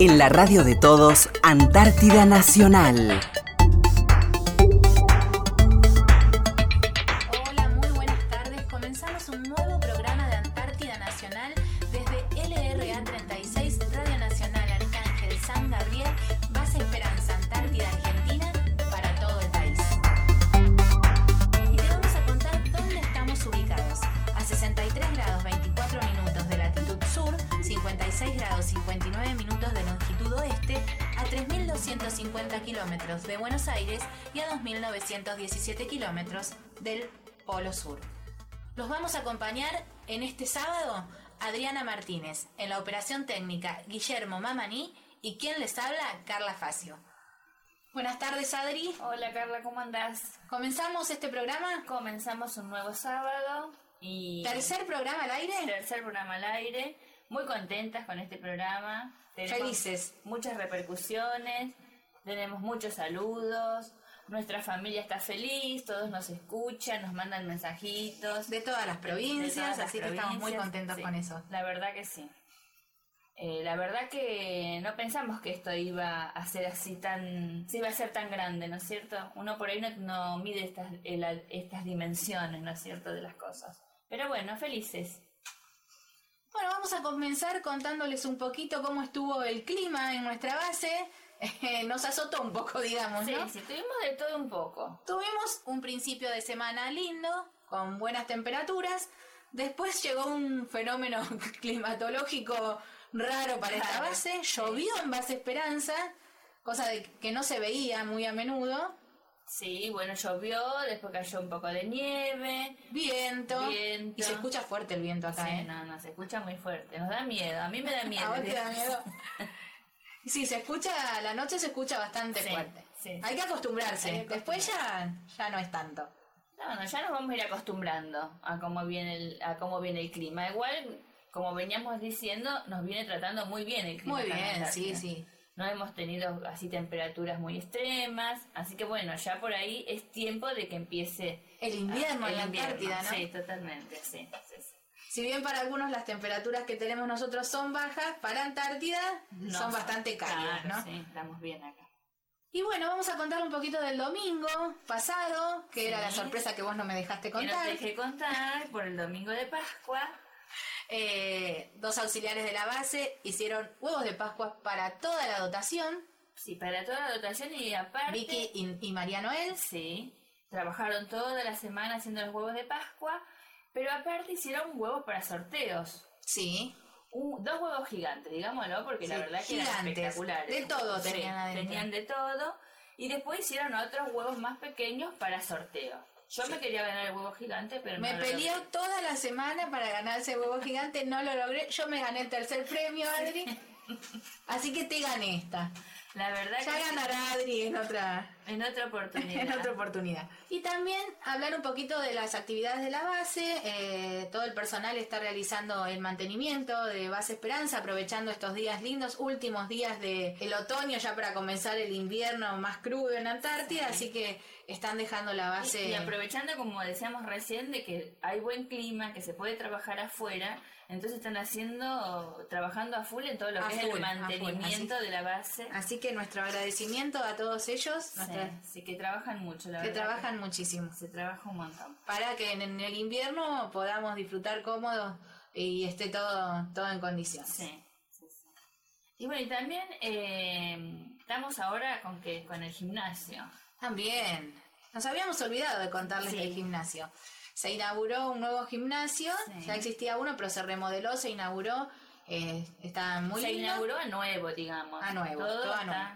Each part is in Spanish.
En la radio de todos, Antártida Nacional. Polo Sur. Los vamos a acompañar en este sábado Adriana Martínez, en la operación técnica Guillermo Mamaní y quien les habla, Carla Facio. Buenas tardes, Adri. Hola Carla, ¿cómo andás? ¿Comenzamos este programa? Comenzamos un nuevo sábado y ¿Tercer programa al aire? tercer programa al aire. Muy contentas con este programa. Tenemos Felices. Muchas repercusiones, tenemos muchos saludos, nuestra familia está feliz, todos nos escuchan, nos mandan mensajitos. De todas las de provincias, todas las así que estamos muy contentos Sí, con eso. La verdad que sí. Eh, la verdad que no pensamos que esto iba a ser así tan, se iba a ser tan grande, ¿no es cierto? Uno por ahí no, no mide estas, el- estas dimensiones, ¿no es cierto?, de las cosas. Pero bueno, felices. Bueno, vamos a comenzar contándoles un poquito cómo estuvo el clima en nuestra base. Nos azotó un poco, digamos, Sí, ¿no? sí, tuvimos de todo un poco. Tuvimos un principio de semana lindo, con buenas temperaturas. Después llegó un fenómeno climatológico raro para esta base. Llovió en base Esperanza, cosa de que no se veía muy a menudo. Sí, bueno, llovió, después cayó un poco de nieve. Viento. Viento. Y se escucha fuerte el viento acá, Sí, ¿eh? no, no, se escucha muy fuerte. Nos da miedo, a mí me da miedo. ¿A vos te da miedo? Sí, se escucha, la noche se escucha bastante Sí, fuerte. sí. Hay que acostumbrarse. Hay que Después ya, ya no es tanto. No, no, ya nos vamos a ir acostumbrando a cómo viene el, a cómo viene el clima. Igual, como veníamos diciendo, nos viene tratando muy bien el clima. Muy bien, sí, sí. No hemos tenido así temperaturas muy extremas, así que bueno, ya por ahí es tiempo de que empiece El invierno en la invierno. Antártida, ¿no? Sí, totalmente, sí, sí, sí. Si bien para algunos las temperaturas que tenemos nosotros son bajas, para Antártida No, son bastante cálidas, claro, ¿no? Sí, estamos bien acá. Y bueno, vamos a contar un poquito del domingo pasado, que era la sorpresa que vos no me dejaste Que nos contar. dejé contar por el domingo de Pascua. Eh, dos auxiliares de la base hicieron huevos de Pascua para toda la dotación, Sí, para toda la dotación y aparte. Vicky y, y María Noel. Sí, trabajaron toda la semana haciendo los huevos de Pascua, pero aparte hicieron huevos para sorteos. Sí, Un- dos huevos gigantes, digámoslo, porque la verdad que eran espectaculares. De todo Sí, tenían adentro. Tenían de todo. Y después hicieron otros huevos más pequeños para sorteo. Yo me quería ganar el huevo gigante, pero Me no lo peleé logré. toda la semana para ganar ese huevo gigante, no lo logré. Yo me gané el tercer premio, Adri. Así que te gané esta. La verdad Ya que ganará Adri en otra, en otra oportunidad. en otra oportunidad. Y también hablar un poquito de las actividades de la base. Eh, todo el personal está realizando el mantenimiento de Base Esperanza, aprovechando estos días lindos, últimos días del el otoño, ya para comenzar el invierno más crudo en Antártida. Así que están dejando la base. Y aprovechando, como decíamos recién, de que hay buen clima, que se puede trabajar afuera, entonces están haciendo, trabajando a full en todo lo A que es el mantenimiento así- de la base. Así que nuestro agradecimiento a todos ellos, Sí, nuestra- sí, que trabajan mucho, la que verdad. trabajan muchísimo. Se trabaja un montón. Para que en, en el invierno podamos disfrutar cómodos y esté todo, todo en condiciones. Sí, sí, sí. Y bueno, y también eh, estamos ahora con que con el gimnasio. También, nos habíamos olvidado de contarles del gimnasio. Se inauguró un nuevo gimnasio, ya existía uno, pero se remodeló, se inauguró, eh, está muy Se lindo. inauguró a nuevo, digamos. A nuevo, Todo todo a nuevo.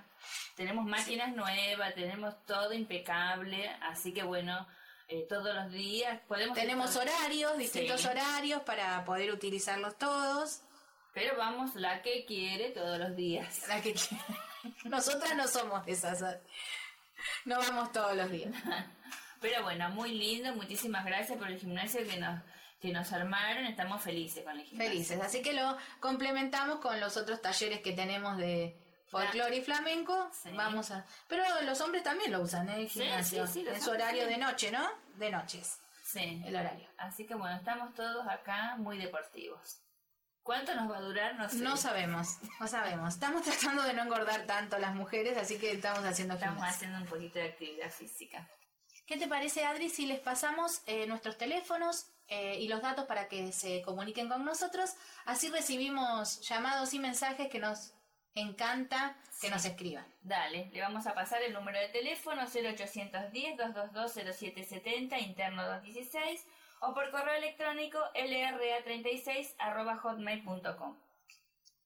Tenemos máquinas nuevas, tenemos todo impecable, así que bueno, eh, todos los días podemos... Tenemos horarios, distintos Sí. horarios para poder utilizarlos todos. Pero vamos la que quiere todos los días. La que Nosotras no somos esas. No vamos todos los días. Pero bueno, muy lindo, muchísimas gracias por el gimnasio que nos, que nos armaron, estamos felices con el gimnasio. Felices. Así que lo complementamos con los otros talleres que tenemos de folclore y flamenco. Sí. Vamos a. Pero los hombres también lo usan en el gimnasio. sí, sí, en su horario de noche, ¿no? De noches. Sí. El horario. Así que bueno, estamos todos acá muy deportivos. ¿Cuánto nos va a durar? No sé. No sabemos, no sabemos. Estamos tratando de no engordar tanto las mujeres, así que estamos haciendo Estamos haciendo un poquito de actividad física. ¿Qué te parece, Adri, si les pasamos eh, nuestros teléfonos eh, y los datos para que se comuniquen con nosotros? Así recibimos llamados y mensajes que nos encanta que nos escriban. Dale, le vamos a pasar el número de teléfono 0810-222-0770, interno 216, o por correo electrónico lra36 hotmail.com.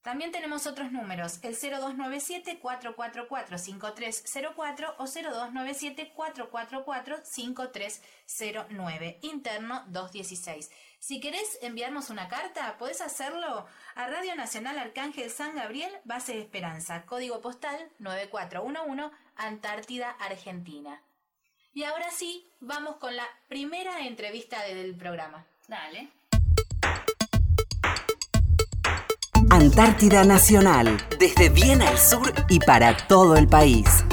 También tenemos otros números, el 0297-444-5304 o 0297-444-5309, interno 216. Si querés enviarnos una carta, podés hacerlo a Radio Nacional Arcángel San Gabriel, Base de Esperanza, código postal 9411, Antártida, Argentina. Y ahora sí, vamos con la primera entrevista del programa. Dale. Antártida Nacional, desde bien al sur y para todo el país.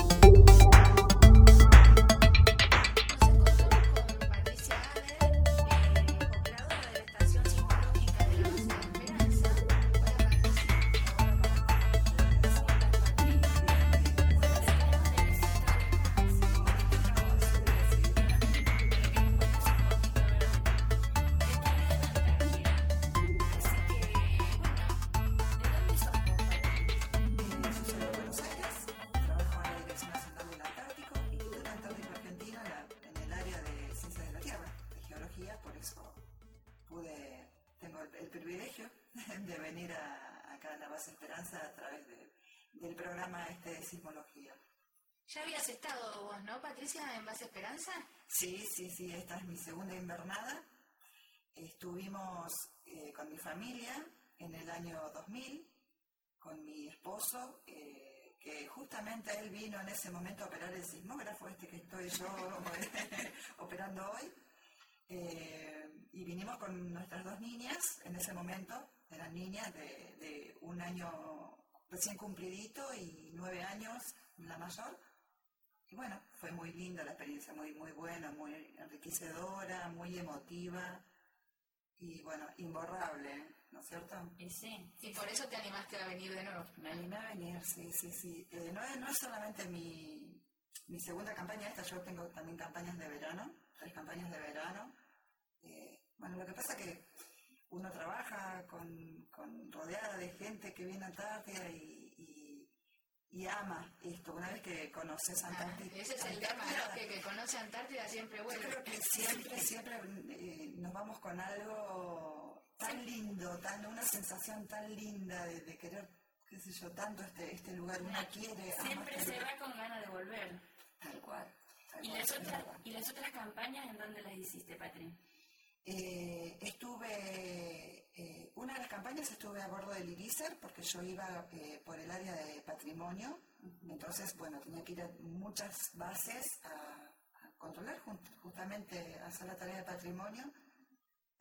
De venir a, acá a la Base Esperanza a través de- del programa este de sismología. Ya habías estado vos, ¿no, Patricia, en Base Esperanza? Sí, sí, sí, esta es mi segunda invernada. Estuvimos eh, con mi familia en el año 2000, con mi esposo, eh, que justamente él vino en ese momento a operar el sismógrafo, este que estoy yo operando hoy. Eh, y vinimos con nuestras dos niñas, en ese momento eran niñas de, de un año recién cumplidito y nueve años la mayor. Y bueno, fue muy linda la experiencia, muy, muy buena, muy enriquecedora, muy emotiva y bueno, imborrable, ¿no es cierto? Y sí, Y por eso te animaste a venir de nuevo. Me animé a venir, sí, sí, sí. Eh, no, es, no es solamente mi, mi segunda campaña esta, yo tengo también campañas de verano, tres campañas de verano. Eh, bueno, lo que pasa que uno trabaja con, con rodeada de gente que viene a Antártida y, y, y ama esto. Una vez que conoces Antártida, Ah, ese es el tema, ¿no? Que, que conoce Antártida siempre yo vuelve. creo que siempre, siempre eh, nos vamos con algo tan lindo, tan una sensación tan linda de, de querer, qué sé yo, tanto este, este lugar. Uno quiere, siempre se va con ganas de volver. Tal cual. tal ¿Y cual, las, otras. ¿Y las otras campañas en dónde las hiciste, Patri? Eh, estuve, eh, una de las campañas estuve a bordo del Irícer porque yo iba eh, por el área de patrimonio, entonces, bueno, tenía que ir a muchas bases a, a controlar, justamente a hacer la tarea de patrimonio.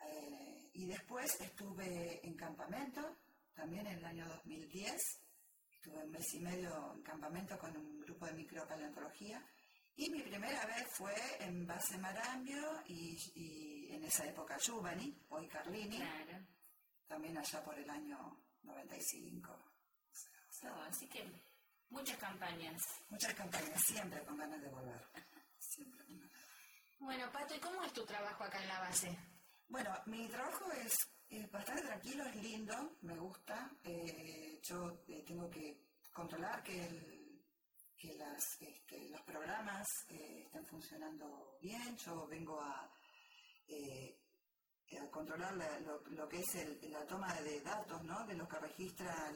Eh, y después estuve en campamento, también en el año 2010, estuve un mes y medio en campamento con un grupo de micropaleontología. Y mi primera vez fue en Base Marambio y, y en esa época Giovanni, hoy Carlini, Claro. también allá por el año 95. O sea, o sea, No, así que muchas campañas. muchas campañas, siempre con ganas de volver. Siempre con ganas. Bueno, Pato, ¿y cómo es tu trabajo acá en la base? Bueno, mi trabajo es, es bastante tranquilo, es lindo, me gusta. Eh, yo eh, tengo que controlar que, el- que las, este, los programas eh, estén funcionando bien. Yo vengo a, a controlar la- lo, que es la toma de datos, ¿no? De lo que registra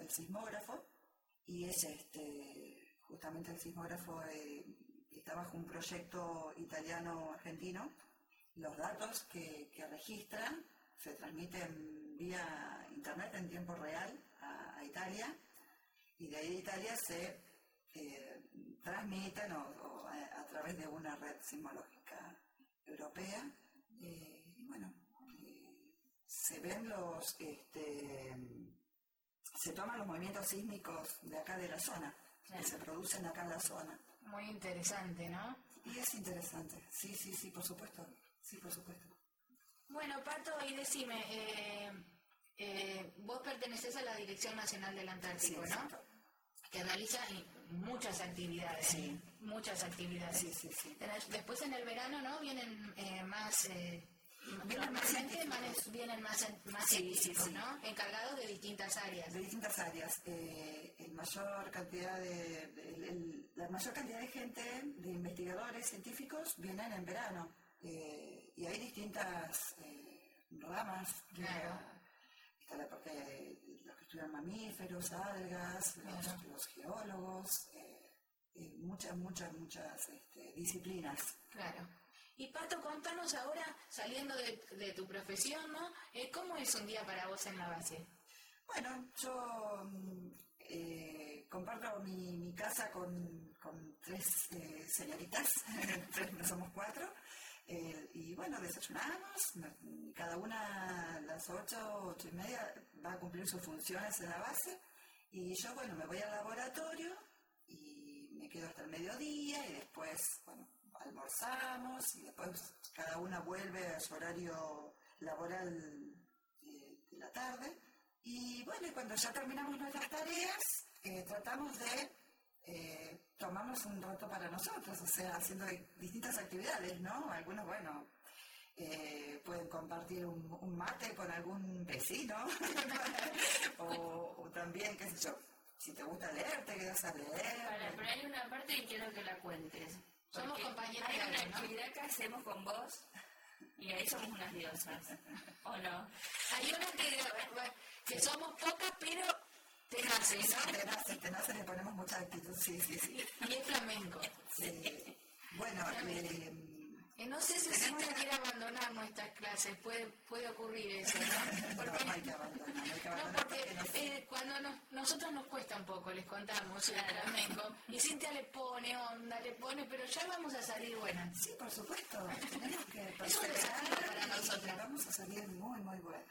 el sismógrafo. Y es este, justamente el sismógrafo eh, está bajo un proyecto italiano-argentino los datos que, que registra se transmiten vía internet en tiempo real a, Italia y de ahí Italia se eh, transmiten a, a través de una red sismológica europea. Eh, y bueno, eh, se ven los, este, se toman los movimientos sísmicos de acá de la zona, que se producen acá en la zona. Muy interesante, ¿no? Y es interesante, sí, sí, sí, por supuesto, sí, por supuesto. Bueno, Pato, y decime, eh, eh, vos perteneces a la Dirección Nacional del Antártico, Sí, ¿no? Que realiza muchas actividades. Sí. Muchas actividades. Sí, sí, sí. Después en el verano, ¿no? Vienen eh, más... Eh, Vienen más más- vienen más, más Sí, científicos, sí. ¿no? Encargados de distintas áreas. de distintas áreas. Eh, el mayor cantidad de, el- el- la mayor cantidad de gente, de investigadores científicos, vienen en verano. Eh, y hay distintas eh, ramas. Claro. la- está la parte de los que estudian mamíferos, algas, los, geólogos, eh, eh, muchas, muchas, muchas este, disciplinas. Claro. Y Pato, contanos ahora, saliendo de, de tu profesión, ¿no? Eh, ¿Cómo es un día para vos en la base? Bueno, yo mm, eh, comparto mi, mi casa con, con tres señoritas, tres, no somos cuatro, eh, y bueno, desayunamos, cada una a las ocho, ocho y media va a cumplir sus funciones en la base, y yo, bueno, me voy al laboratorio y me quedo hasta el mediodía, y después, almorzamos, y después cada una vuelve a su horario laboral de la tarde. Y bueno, cuando ya terminamos nuestras tareas, eh, tratamos de eh, tomarnos un rato para nosotros, o sea, haciendo distintas actividades, ¿no? Algunos, bueno, eh, pueden compartir un, un mate con algún vecino, o, o también, qué sé yo, si te gusta leer, te quedas a Para, leer. pero hay una parte que quiero que la cuentes. Somos Porque compañeras Hay una actividad que hacemos con vos y ahí somos unas diosas. ¿O no? Hay una que, que somos pocas, pero te nace, ¿no? Te nace, te nace, le ponemos mucha actitud, sí, sí, sí. Y es flamenco. Sí. Bueno, eh, Eh, no sé si Cintia quiere abandonar nuestras clases, puede, puede ocurrir eso, ¿no? no, Porque, no hay que abandonar, no hay que no, abandonar porque porque eh, cuando nos- nosotros nos cuesta un poco, les contamos el flamenco, y Cintia le pone onda, le pone, pero ya vamos a salir buenas. Sí, por supuesto. Tenemos que Es un desafío para y nosotras. Vamos a salir muy, muy buenas.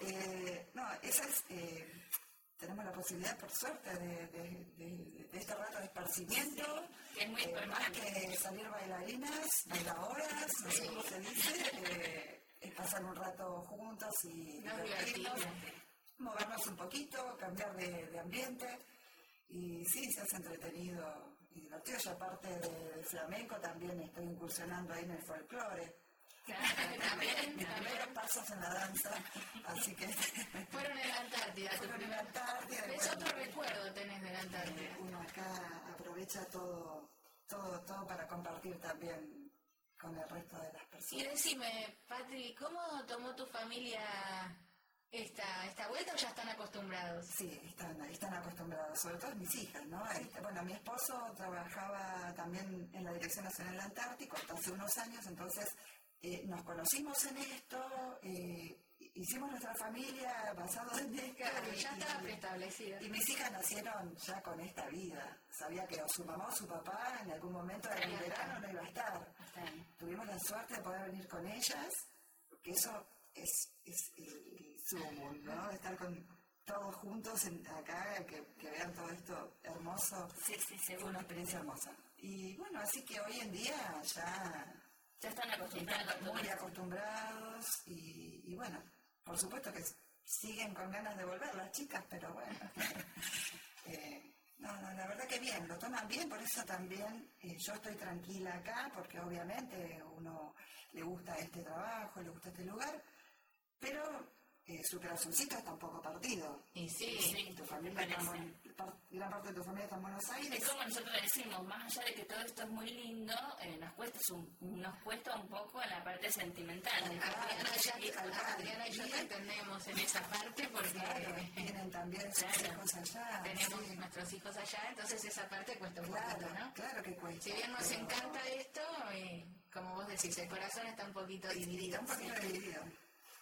Eh, no, esa es. eh, tenemos la posibilidad, por suerte, de, de- de- de este rato de esparcimiento. Que es muy eh, más que salir bailarinas, bailadoras, no sé cómo se dice. eh, es pasar un rato juntos y divertirnos, movernos un poquito, cambiar de, de ambiente. Y sí, se hace entretenido y divertido. Yo aparte de, de flamenco también estoy incursionando ahí en el folclore. También, primeros pasos en la danza, así que Fueron en la Antártida, fueron en la Antártida. y Es otro recuerdo tenés de la Antártida. Uno acá aprovecha todo, todo, todo para compartir también con el resto de las Y personas. decime, Patri, ¿cómo tomó tu familia esta, esta vuelta o ya están acostumbrados? Sí, están, están acostumbrados, sobre todo mis hijas, ¿no? Bueno, mi esposo trabajaba también en la Dirección Nacional Antártico hasta hace unos años, entonces eh, nos conocimos en esto, eh, hicimos nuestra familia basado en esto. Claro, y- ya estaba y- preestablecida. Y mis hijas nacieron ya con esta vida. Sabía que o su mamá o su papá en algún momento del verano no iba a estar. Tuvimos la suerte de poder venir con ellas, porque eso es, es el, sumo, ¿no? Estar con todos juntos en- acá, que, que vean todo esto hermoso. Sí, sí, Fue seguro. una experiencia hermosa. Y bueno, así que hoy en día ya Ya están acostumbrados muy acostumbrados y, y bueno, por supuesto que siguen con ganas de volver las chicas, pero bueno. Eh, no, no, la verdad que bien, lo toman bien, por eso también eh, yo estoy tranquila acá, porque obviamente uno le gusta este trabajo, le gusta este lugar, pero eh, su corazoncito está un poco partido. Y sí, Sí, Tu familia está en gran parte de tu familia está en Buenos Aires. Es como nosotros decimos, más allá de que todo esto es muy lindo, eh, nos, cuesta un, nos cuesta un poco en la parte sentimental. Adriana, Y- yo te entendemos en esa parte porque Claro, tienen también sus Claro. hijos allá. tenemos sí. nuestros hijos allá, entonces esa parte cuesta un Claro, poquito, ¿no? claro que cuesta. Si bien nos pero- encanta esto, eh, como vos decís, el corazón está un poquito dividido. Está un poquito dividido.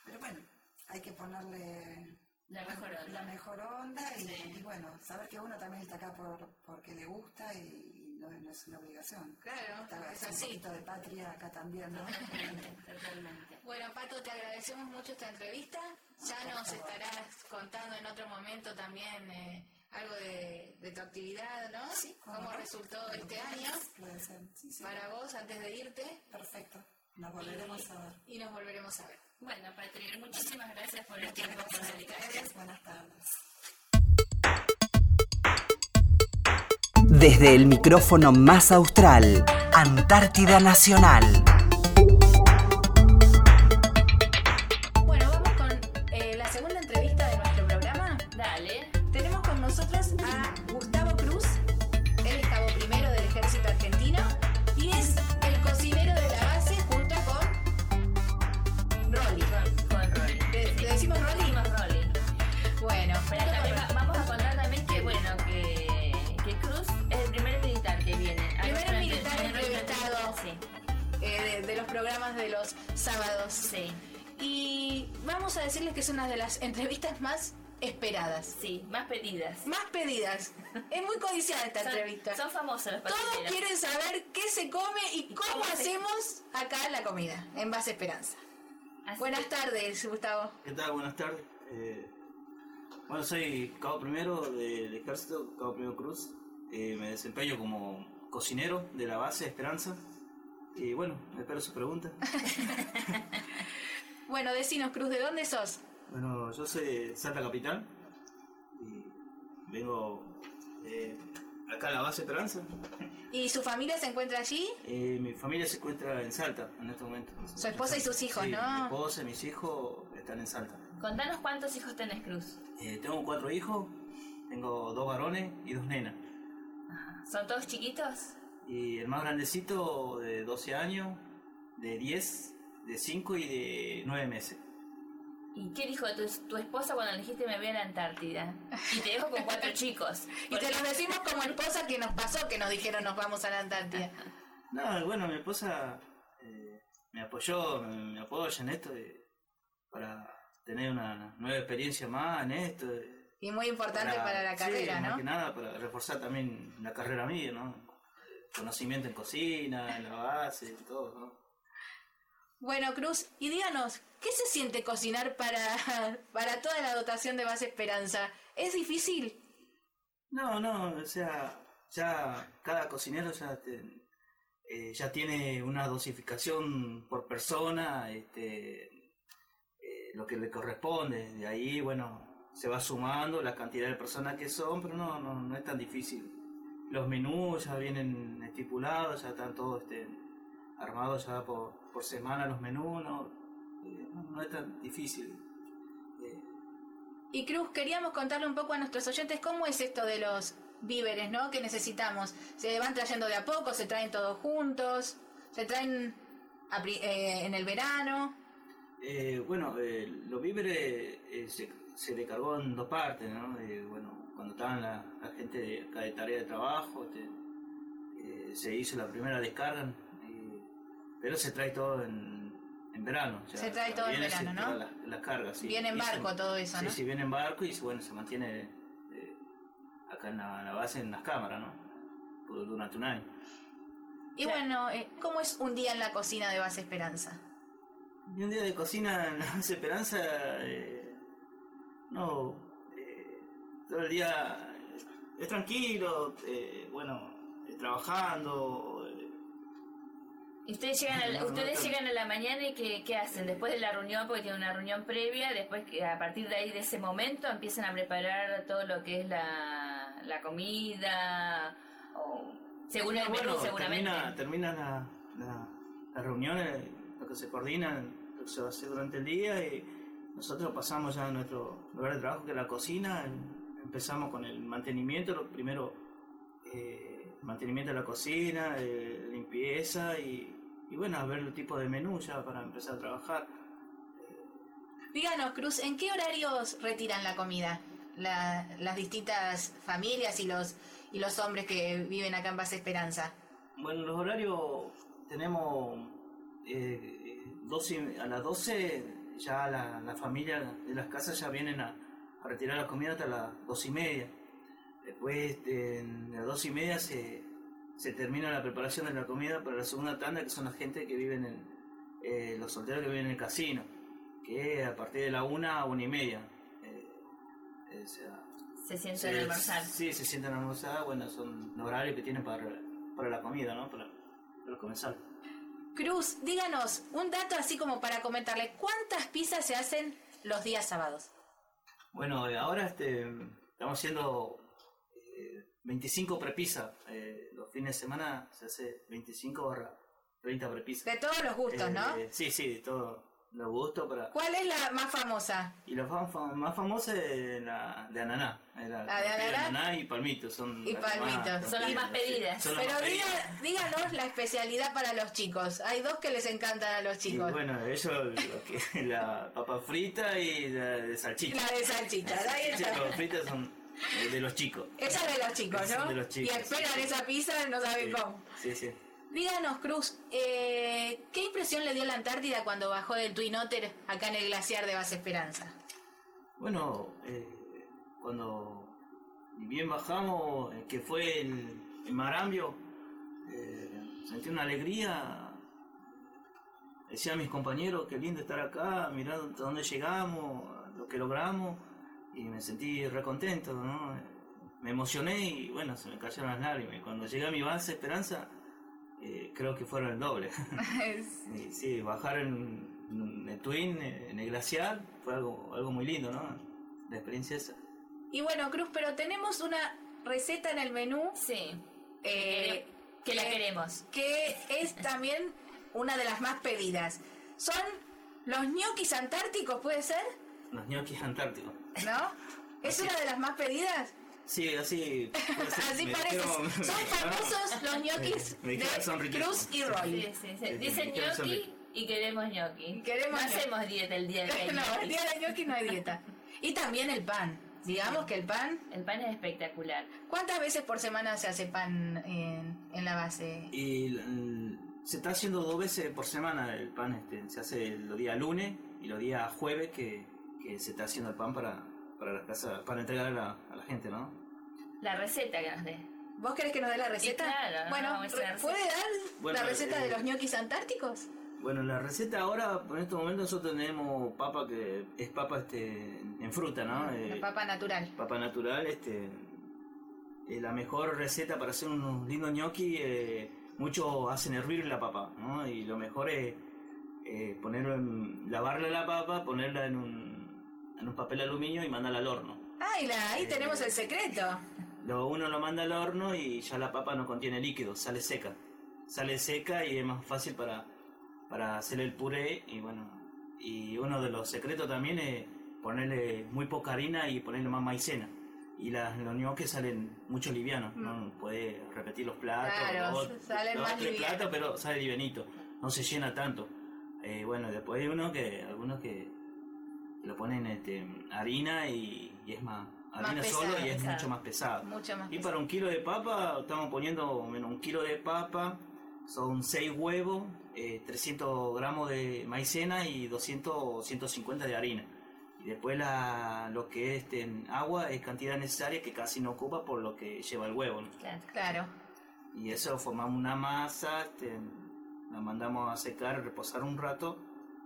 Pero bueno, hay que ponerle La mejor onda. la mejor onda y, Sí. y bueno, saber que uno también está acá por, porque le gusta y no, no es una obligación. Claro, es un poquito de patria acá también, ¿no? Totalmente, totalmente. Bueno, Pato, te agradecemos mucho esta entrevista. Ya por nos favor. estarás contando en otro momento también eh, algo de, de tu actividad, ¿no? Sí, cómo ¿Cómo no. resultó este año. Sí, sí. para vos antes de irte? Perfecto. Nos volveremos a ver. Y nos volveremos a ver. Bueno, Patria, muchísimas gracias por el tiempo que nos dedicaste. Buenas tardes. Desde el micrófono más austral, Antártida Nacional. Bueno, vamos con eh, la segunda entrevista de nuestro programa. Dale. Tenemos con nosotros a Gustavo Cruz, él es cabo primero del ejército argentino programas de los sábados. sí, Y vamos a decirles que es una de las entrevistas más esperadas, sí, más pedidas. más pedidas. Es muy codiciada esta Son, entrevista. son famosos los Todos patineros. quieren saber qué se come y cómo cómo se- hacemos acá la comida en Base Esperanza. Así Buenas que- tardes, Gustavo. ¿Qué tal? Buenas tardes. Eh, bueno, soy cabo primero del ejército, cabo primero Cruz. Eh, me desempeño como cocinero de la base Esperanza. Y bueno, espero su pregunta. Bueno, decinos, Cruz, ¿de dónde sos? Bueno, yo soy de Salta Capital. Y vengo eh, acá a la base Esperanza. ¿Y su familia se encuentra allí? Eh, mi familia se encuentra en Salta en este momento. Su esposa y sus hijos, Sí, ¿no? Mi esposa y mis hijos están en Salta. Contanos cuántos hijos tenés, Cruz. Eh, tengo cuatro hijos, tengo dos varones y dos nenas. ¿Son todos chiquitos? Y el más grandecito de 12 años, de 10, de 5 y de 9 meses. ¿Y qué dijo tu, tu esposa cuando le dijiste me voy a la Antártida? Y te dejo con cuatro chicos. Y te lo decimos como esposa que nos pasó, que nos dijeron nos vamos a la Antártida. No, bueno, mi esposa eh, me apoyó, me, me apoya en esto eh, para tener una nueva experiencia más en esto. eh, Y muy importante para, la sí, carrera, más ¿no? que nada para reforzar también la carrera mía, ¿no? Conocimiento en cocina, en la base, todo, ¿no? Bueno, Cruz, y díganos, ¿qué se siente cocinar para, para toda la dotación de Base Esperanza? ¿Es difícil? No, no, o sea, ya cada cocinero ya, te- eh, ya tiene una dosificación por persona, este, eh, lo que le corresponde. De ahí, bueno, se va sumando la cantidad de personas que son, pero no, no, no es tan difícil. Los menús ya vienen estipulados, ya están todos este, armados ya por, por semana los menús, no, eh, no, no es tan difícil. Y Cruz, queríamos contarle un poco a nuestros oyentes cómo es esto de los víveres, ¿no? Que necesitamos. ¿Se van trayendo de a poco? ¿Se traen todos juntos? ¿Se traen a eh, en el verano? Eh, bueno, eh, los víveres eh, se, se le cargó en dos partes, ¿no? Eh, bueno, cuando estaban la, la gente de, acá de tarea de trabajo, este, eh, se hizo la primera descarga, eh, pero se trae todo en, en verano. o sea, Se trae todo en verano, ¿no? Las, cargas, sí. Viene en se- barco todo eso, sí, ¿no? sí, viene en barco y bueno, se mantiene eh, acá en la, base, en las cámaras, ¿no? Por- Durante un año. Y bueno, eh, ¿cómo es un día en la cocina de Base Esperanza? Y un día de cocina en la Base Esperanza, eh, no, todo el día es tranquilo, eh, bueno, eh, trabajando. eh, ¿Y ustedes llegan a la, No, no ustedes llegan a la mañana y qué, qué hacen? Después de la reunión, porque tienen una reunión previa, después que a partir de ahí, de ese momento, empiezan a preparar todo lo que es la, la comida, o según el menú bueno, seguramente. termina, termina la, la, la reunión, lo que se coordina, lo que se va a hacer durante el día y nosotros pasamos ya a nuestro lugar de trabajo que es la cocina, empezamos con el mantenimiento, lo primero eh, mantenimiento de la cocina, eh, limpieza y, y bueno, a ver el tipo de menú ya para empezar a trabajar. Díganos, Cruz, ¿en qué horarios retiran la comida? La- las distintas familias y los, y los hombres que viven acá en Base Esperanza. Bueno, los horarios tenemos eh, 12 a las 12 ya la, la familia de las casas ya vienen a, a retirar la comida hasta las 2 y media. Después de, de las 2 y media se, se termina la preparación de la comida para la segunda tanda que son la gente que viven en eh, los solteros que viven en el casino, que a partir de la 1 a 1 y media. eh, eh, sea, Se sienten Sí, a almorzar. Sí, se sienten a almorzar, bueno, son los horarios que tienen para, para la comida, ¿no? Para, para comenzar. Cruz, díganos un dato así como para comentarle. ¿Cuántas pizzas se hacen los días sábados? Bueno, eh, ahora este, estamos haciendo eh, 25 prepisas. Eh, los fines de semana se hace 25 barra 30 prepisas. De todos los gustos, ¿no? Eh, sí, sí, de todos los gustos. Para... ¿Cuál es la más famosa? Y la fam- fam- más famosa es la de ananá. La, ¿La de ananá? y palmito. Son Y las palmito. más- Son las más pedidas. Las Pero más pedidas. diga- díganos la especialidad para los chicos. Hay dos que les encantan a los Y chicos. bueno, ellos la papa frita y la de salchicha. La de salchicha. Salchichas está. papas fritas son de los chicos. Esa es de los chicos, ¿no? es de los chicos, y esperan sí. esa pizza, no saben Sí, cómo. Sí, sí. Díganos, Cruz, eh, ¿qué impresión le dio la Antártida cuando bajó del Twin Otter acá en el glaciar de Base Esperanza? Bueno, eh, cuando bien bajamos, eh, que fue el, el Marambio, sentí una alegría. Decía a mis compañeros, qué lindo estar acá, mirando hasta dónde llegamos, lo que logramos, y me sentí recontento, ¿no? Me emocioné y bueno, se me cayeron las lágrimas. Cuando llegué a mi base Esperanza, eh, creo que fueron el doble. Y sí, bajar en, en el Twin, en el glaciar, fue algo, algo muy lindo, ¿no? La experiencia esa. y bueno, Cruz, pero tenemos una receta en el menú Sí. eh, Que la que- queremos. que es también una de las más pedidas. Son los ñoquis antárticos, ¿puede ser? Los ñoquis antárticos. ¿No? ¿Es una de las más pedidas? Sí, así. puede ser, Así me parece. Son famosos los ñoquis de. Cruz y Roy. Sí, sí, sí. Sí, Dicen saber. y queremos gnocchi. Queremos no hacemos dieta el día hay No, el día de ñoquis no hay dieta. Y también el pan. Digamos que el pan. El pan es espectacular. ¿Cuántas veces por semana se hace pan en, en la base? Y se está haciendo dos veces por semana el pan. Este, se hace los días lunes y los días jueves que, que se está haciendo el pan para, para las casas, para entregar a la, a la gente, ¿no? La receta que nos dé. ¿Vos querés que nos dé la receta? claro, no, bueno, la ¿puede receta. dar Bueno, la receta de eh, los ñoquis antárticos? Bueno, la receta ahora, por este momento nosotros tenemos papa que es papa este en fruta, ¿no? La Eh, papa natural. papa natural, este es la mejor receta para hacer unos lindos gnocchi. eh, muchos hacen hervir la papa, ¿no? Y lo mejor es eh, ponerlo en, lavarla la papa, ponerla en un, en un papel aluminio y mandarla al horno. Ah, y la- ahí Eh, tenemos el secreto. Lo, uno lo manda al horno y ya la papa no contiene líquido, sale seca. Sale seca y es más fácil para, para hacer el puré. Y bueno, y uno de los secretos también es ponerle muy poca harina y ponerle más maicena. Y las, los ñoques salen mucho livianos, ¿no? Puede repetir los platos, Mm. Claro, dos, salen dos, más tres platos, pero sale livianito, no se llena tanto. Eh, bueno, después hay uno que, algunos que lo ponen este, harina y, y es más, harina pesado, solo y es pesado. mucho más pesado. Mucho más. Y para un kilo de papa, estamos poniendo menos un kilo de papa, son 6 huevos, eh, 300 gramos de maicena y 200 o 150 de harina. Y después la, lo que es este, agua es cantidad necesaria que casi no ocupa por lo que lleva el huevo. ¿no? Claro. Claro. Y eso formamos una masa, este, la mandamos a secar, reposar un rato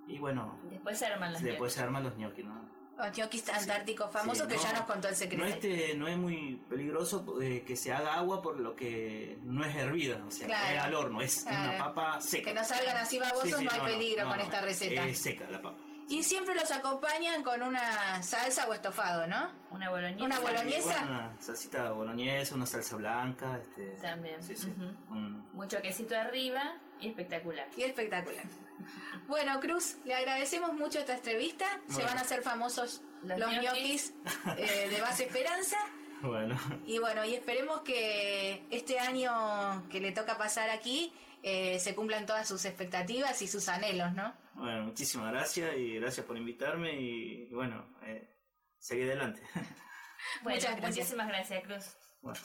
y bueno, Después se arman las después se arman los ñoquis. ¿no? Los ñoquis antárticos famosos Sí, que ya no, nos contó el secreto. No, este, no es muy peligroso eh, que se haga agua por lo que no es hervida, o sea, Claro. es al horno, es Claro. una papa seca. Que no salgan así babosos, Sí, sí, no hay peligro con esta receta. Es seca la papa. Y siempre los acompañan con una salsa o estofado, ¿no? Una boloñesa. Una boloñesa. Bueno, una salsita boloñesa, una salsa blanca. Este, También. Sí, sí. Ujú. Un- Mucho quesito arriba y espectacular. Y espectacular. Bueno, Cruz, le agradecemos mucho esta entrevista. Se van a hacer famosos los, Los ñoquis eh, de Base Esperanza. bueno, Y bueno, y esperemos que este año que le toca pasar aquí eh, se cumplan todas sus expectativas y sus anhelos, ¿no? bueno, muchísimas gracias y gracias por invitarme y bueno, eh, seguí adelante. Bueno, Muchas gracias. muchísimas gracias, Cruz. Bueno.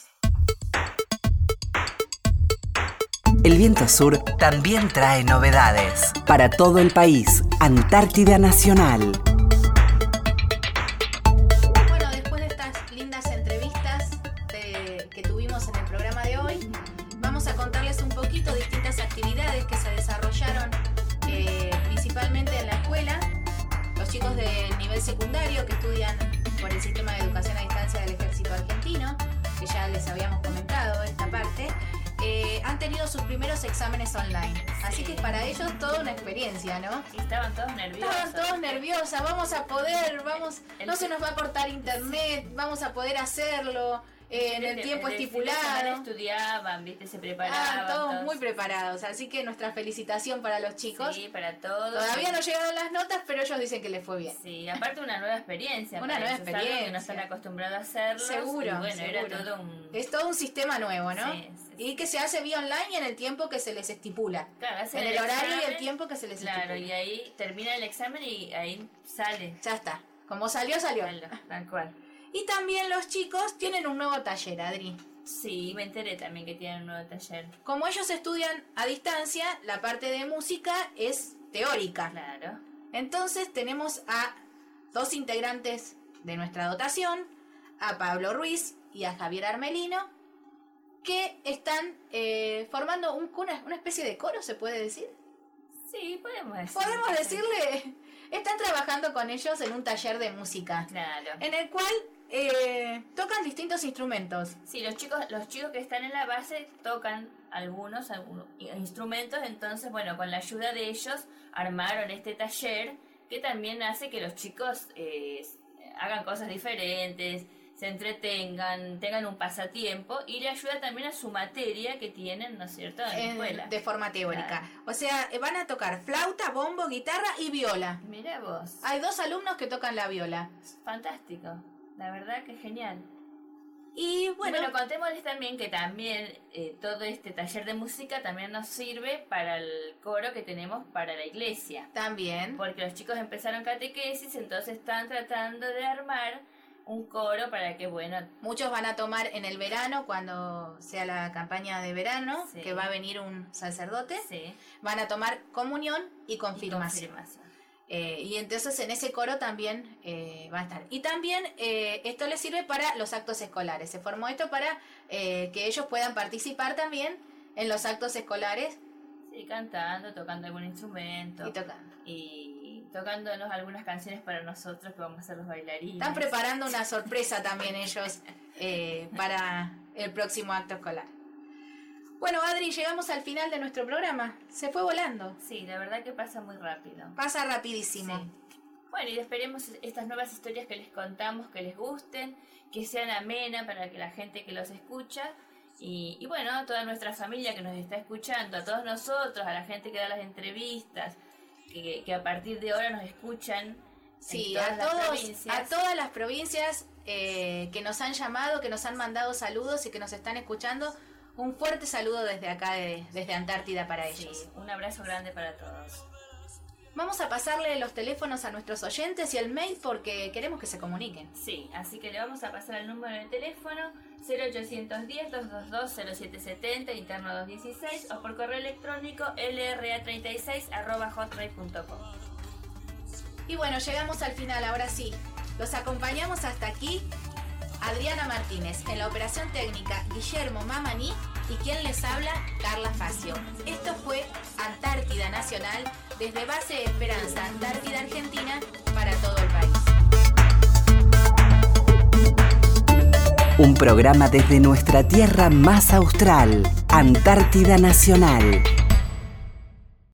El viento sur también trae novedades. Para todo el país, Antártida Nacional. Para ellos toda una experiencia, ¿no? Y estaban todos nerviosos. Estaban todos nerviosas, vamos a poder, vamos, El- no se nos va a cortar internet, vamos a poder hacerlo en el tiempo de estipulado. Estudiaban, viste, se preparaban. Ah, todos muy preparados, así que nuestra felicitación para los chicos. Sí, para todos. Todavía no llegaron las notas, pero ellos dicen que les fue bien. Sí, aparte una nueva experiencia. Una nueva algo que no experiencia. están acostumbrados a hacerlo. Seguro, Y bueno, era seguro. todo un... Es todo un sistema nuevo, ¿no? Sí, sí. Y que se hace vía online en el tiempo que se les estipula. Claro, hacen En el horario y el examen, tiempo que se les Claro, estipula. y ahí termina el examen y ahí sale. Ya está. Como salió, salió. Tal cual. Y también los chicos tienen un nuevo taller, Adri. Sí, me enteré también que tienen un nuevo taller. Como ellos estudian a distancia, la parte de música es teórica. Claro. Entonces tenemos a dos integrantes de nuestra dotación, a Pablo Ruiz y a Javier Armelino, que están eh, formando un, una, una especie de coro, ¿se puede decir? Sí, podemos decir. Podemos decirle, están trabajando con ellos en un taller de música, Claro. en el cual eh, tocan distintos instrumentos. Sí, los chicos, los chicos que están en la base tocan algunos, algunos instrumentos, entonces, bueno, con la ayuda de ellos armaron este taller que también hace que los chicos eh, hagan cosas diferentes, se entretengan, tengan un pasatiempo y le ayuda también a su materia que tienen, ¿no es cierto?, en la en- escuela. de forma teórica. O sea, eh, van a tocar flauta, bombo, guitarra y viola. Mira vos, Hay dos alumnos que tocan la viola. fantástico, la verdad que genial. Y Bueno, bueno, contémosles también que también eh, todo este taller de música también nos sirve para el coro que tenemos para la iglesia. también. Porque los chicos empezaron catequesis, entonces están tratando de armar un coro para que, bueno, Muchos van a tomar en el verano, cuando sea la campaña de verano, Sí. que va a venir un sacerdote, sí, van a tomar comunión y y confirmación. Eh, y entonces en ese coro también eh, va a estar. Y también eh, esto les sirve para los actos escolares. Se formó esto para eh, que ellos puedan participar también en los actos escolares Sí, cantando, tocando algún instrumento y tocando. y tocándonos algunas canciones para nosotros que vamos a ser los bailarines. Están preparando una sorpresa también ellos para el próximo acto escolar. Bueno, Adri, llegamos al final de nuestro programa. Se fue volando. Sí, la verdad que pasa muy rápido. Pasa rapidísimo. Sí. Bueno, y esperemos estas nuevas historias que les contamos, que les gusten, que sean amenas para que la gente que los escucha y, y bueno, a toda nuestra familia que nos está escuchando, a todos nosotros, a la gente que da las entrevistas, que, que a partir de ahora nos escuchan. Sí, a, las todos, provincias. a todas las provincias eh, que nos han llamado, que nos han mandado saludos y que nos están escuchando, un fuerte saludo desde acá, de- desde Antártida para Sí, ellos. un abrazo grande para todos. Vamos a pasarle los teléfonos a nuestros oyentes y el mail porque queremos que se comuniquen. Sí, así que le vamos a pasar el número de teléfono 0810-222-0770, interno 216, o por correo electrónico lra36 arroba hotmail.com. Y bueno, llegamos al final, ahora sí. Los acompañamos hasta aquí Adriana Martínez, en la operación técnica Guillermo Mamani y quien les habla, Carla Facio. Esto fue Antártida Nacional desde Base Esperanza, Antártida Argentina, para todo el país. Un programa desde nuestra tierra más austral, Antártida Nacional.